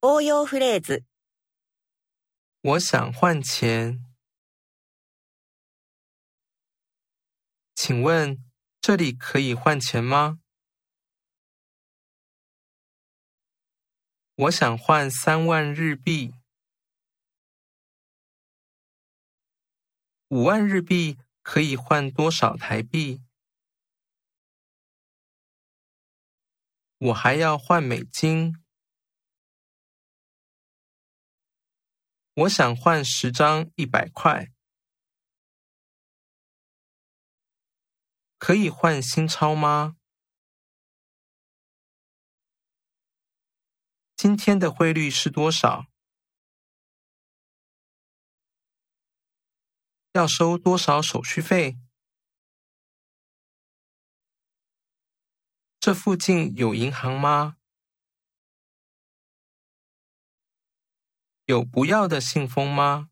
応用フレーズ、我想换钱。请问这里可以换钱吗？我想换三万日币。五万日币可以换多少台币？我还要换美金。 我想换十张一百块，可以换新钞吗？今天的汇率是多少？要收多少手续费？这附近有银行吗？有不要的信封吗？